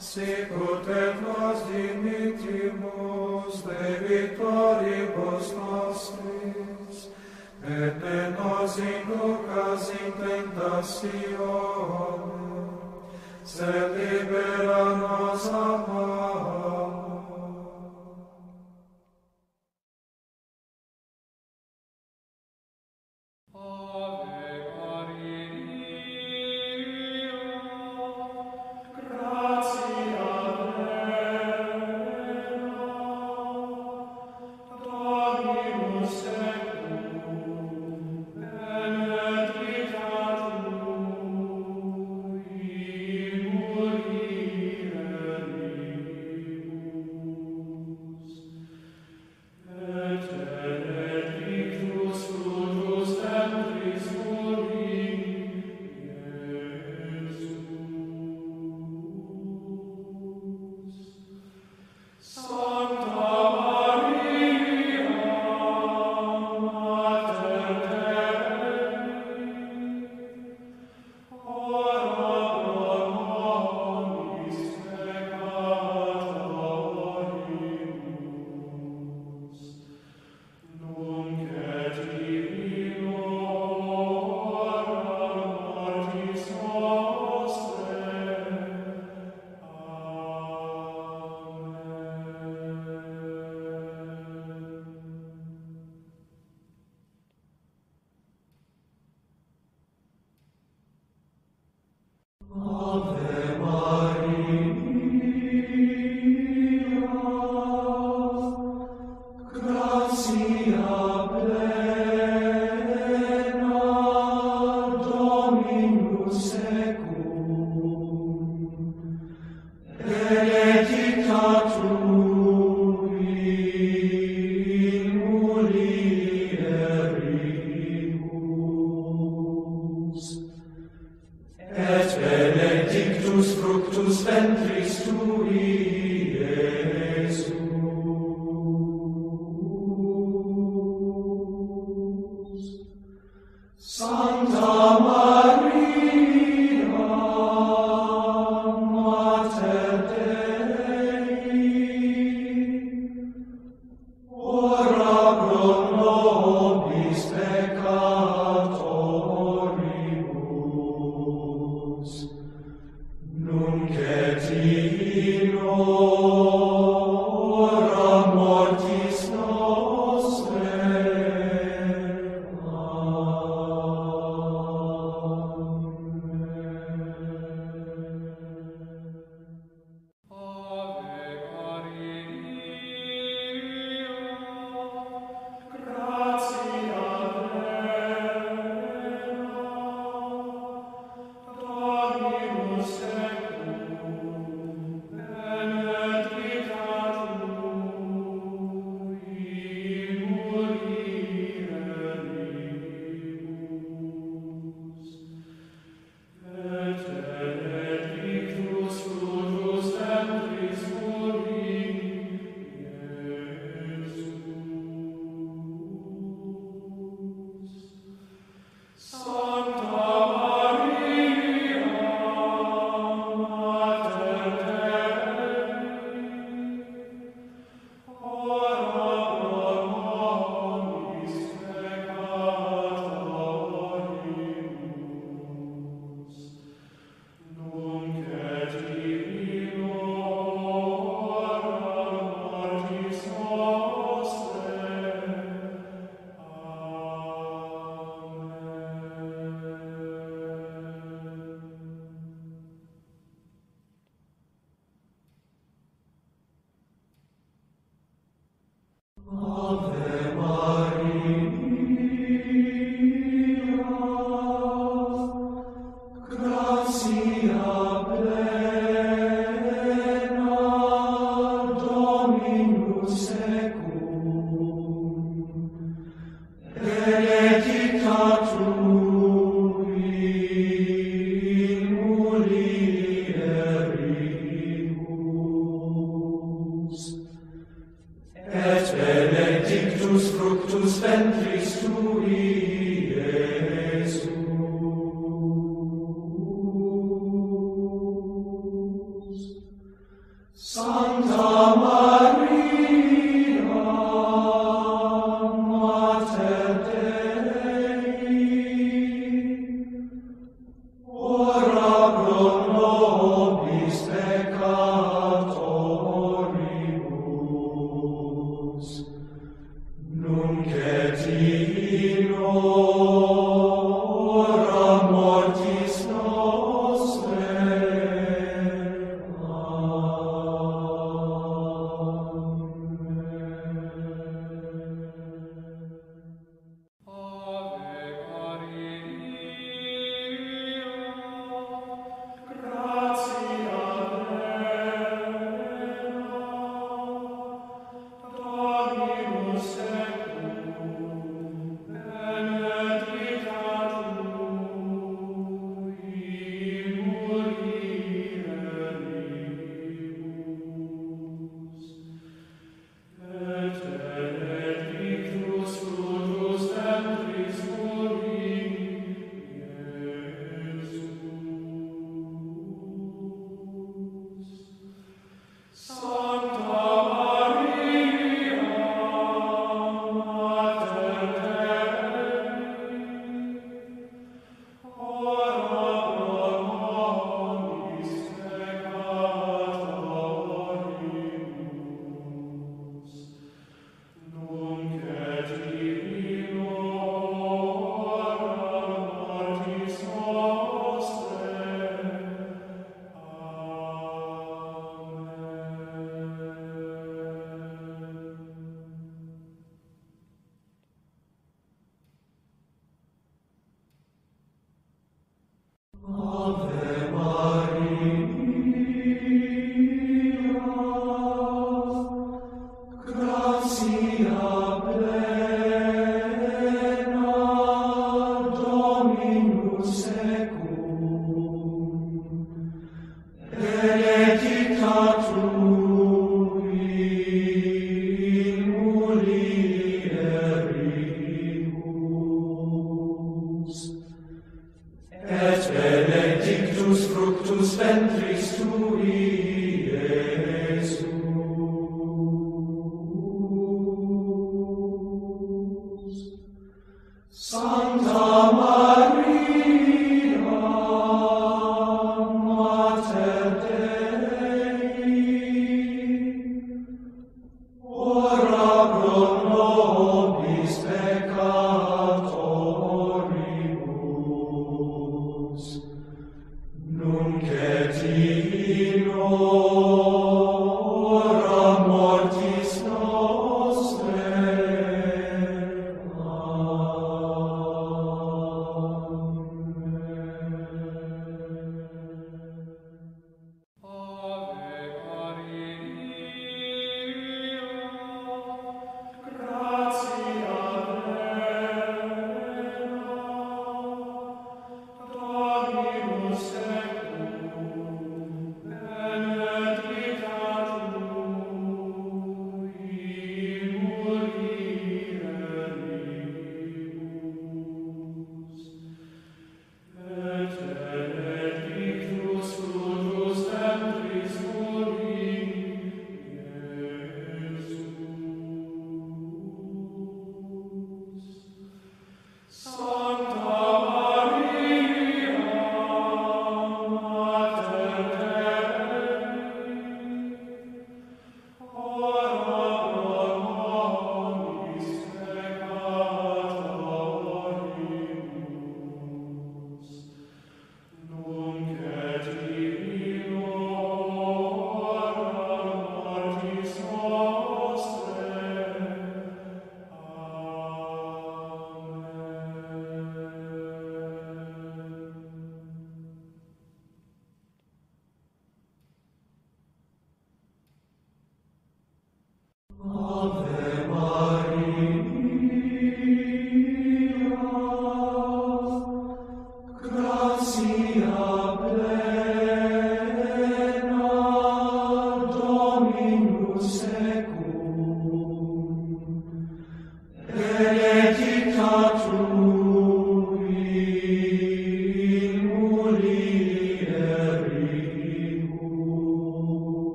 sicut et nos dimitimus de victoribus nostris, et ne nos inducas in tentatione, sed libera nos a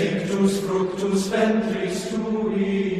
benedictus fructus ventris tui.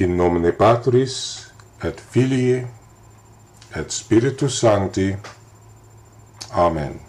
in nomine Patris et Filii et Spiritus Sancti. Amen.